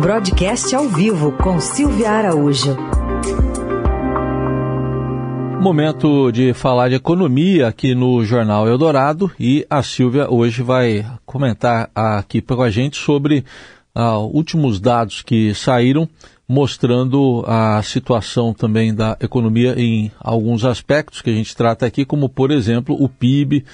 Broadcast ao vivo com Silvia Araújo. Momento de falar de economia aqui no Jornal Eldorado e a Silvia hoje vai comentar aqui com a gente sobre ah, últimos dados que saíram mostrando a situação também da economia em alguns aspectos que a gente trata aqui, como por exemplo o PIB,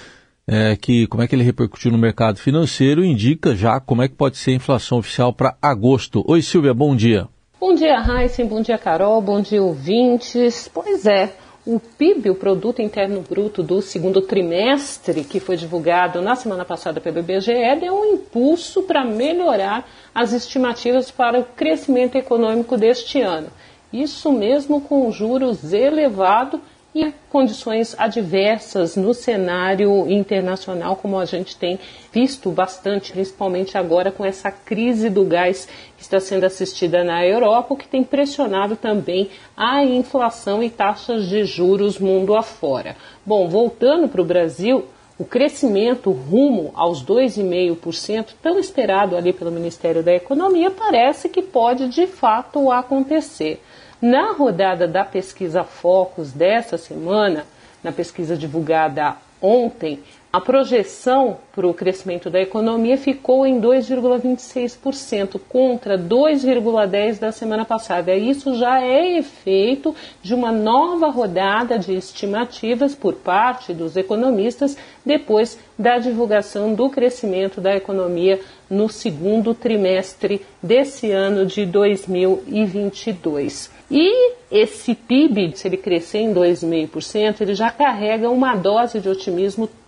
é, que como é que ele repercutiu no mercado financeiro, indica já como é que pode ser a inflação oficial para agosto. Oi Silvia, bom dia. Bom dia, Heisen, bom dia, Carol, bom dia, ouvintes. Pois é, o PIB, o Produto Interno Bruto do segundo trimestre, que foi divulgado na semana passada pelo IBGE, deu um impulso para melhorar as estimativas para o crescimento econômico deste ano. Isso mesmo com juros elevados e condições adversas no cenário internacional, como a gente tem visto bastante, principalmente agora com essa crise do gás que está sendo assistida na Europa, o que tem pressionado também a inflação e taxas de juros mundo afora. Bom, voltando para o Brasil, o crescimento rumo aos 2,5%, tão esperado ali pelo Ministério da Economia, parece que pode de fato acontecer. Na rodada da pesquisa Focus dessa semana, na pesquisa divulgada ontem, a projeção para o crescimento da economia ficou em 2,26% contra 2,10% da semana passada. Isso já é efeito de uma nova rodada de estimativas por parte dos economistas depois da divulgação do crescimento da economia no segundo trimestre desse ano de 2022. E esse PIB, se ele crescer em 2,5%, ele já carrega uma dose de otimismo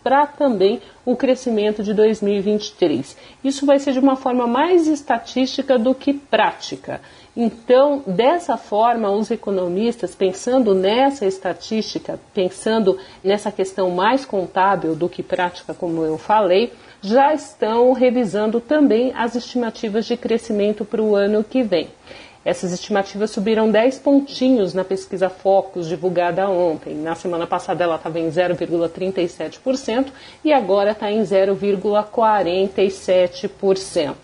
para também o crescimento de 2023. Isso vai ser de uma forma mais estatística do que prática. Então, dessa forma, os economistas, pensando nessa estatística, pensando nessa questão mais contábil do que prática, como eu falei, já estão revisando também as estimativas de crescimento para o ano que vem. Essas estimativas subiram 10 pontinhos na pesquisa Focus divulgada ontem. Na semana passada ela estava em 0,37% e agora está em 0,47%.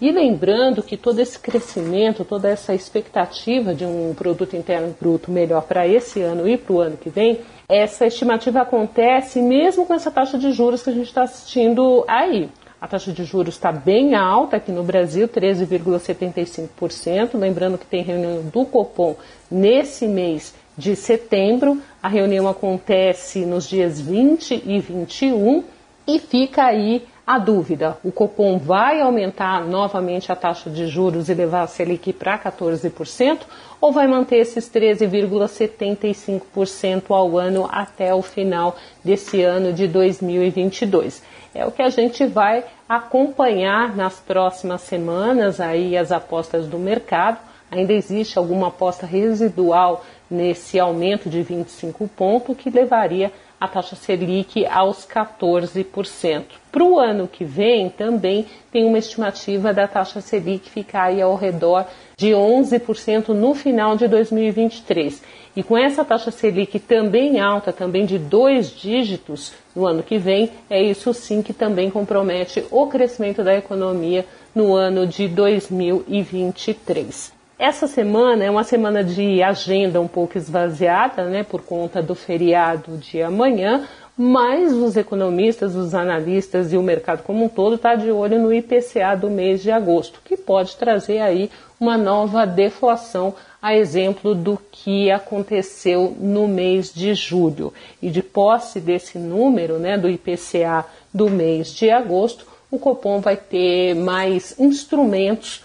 E lembrando que todo esse crescimento, toda essa expectativa de um produto interno bruto melhor para esse ano e para o ano que vem, essa estimativa acontece mesmo com essa taxa de juros que a gente está assistindo aí. A taxa de juros está bem alta aqui no Brasil, 13,75%. Lembrando que tem reunião do Copom nesse mês de setembro. A reunião acontece nos dias 20 e 21 e fica aí a dúvida: o Copom vai aumentar novamente a taxa de juros e levar a Selic para 14% ou vai manter esses 13,75% ao ano até o final desse ano de 2022? É o que a gente vai acompanhar nas próximas semanas aí as apostas do mercado. Ainda existe alguma aposta residual nesse aumento de 25 pontos que levaria a taxa Selic aos 14%. Para o ano que vem, também tem uma estimativa da taxa Selic ficar aí ao redor de 11% no final de 2023. E com essa taxa Selic também alta, também de dois dígitos no ano que vem, é isso sim que também compromete o crescimento da economia no ano de 2023. Essa semana é uma semana de agenda um pouco esvaziada, né, por conta do feriado de amanhã, mas os economistas, os analistas e o mercado como um todo está de olho no IPCA do mês de agosto, que pode trazer aí uma nova deflação, a exemplo do que aconteceu no mês de julho. E de posse desse número, né, do IPCA do mês de agosto, o Copom vai ter mais instrumentos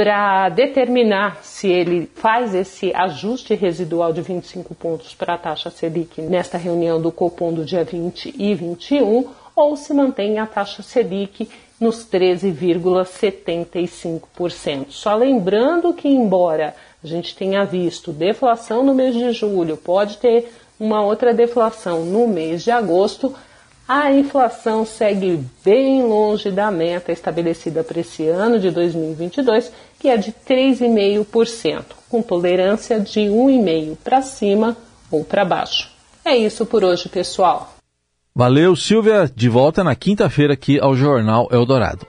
para determinar se ele faz esse ajuste residual de 25 pontos para a taxa Selic nesta reunião do Copom do dia 20 e 21 ou se mantém a taxa Selic nos 13,75%. Só lembrando que, embora a gente tenha visto deflação no mês de julho, pode ter uma outra deflação no mês de agosto, a inflação segue bem longe da meta estabelecida para esse ano de 2022, que é de 3,5%, com tolerância de 1,5% para cima ou para baixo. É isso por hoje, pessoal. Valeu, Silvia. De volta na quinta-feira aqui ao Jornal Eldorado.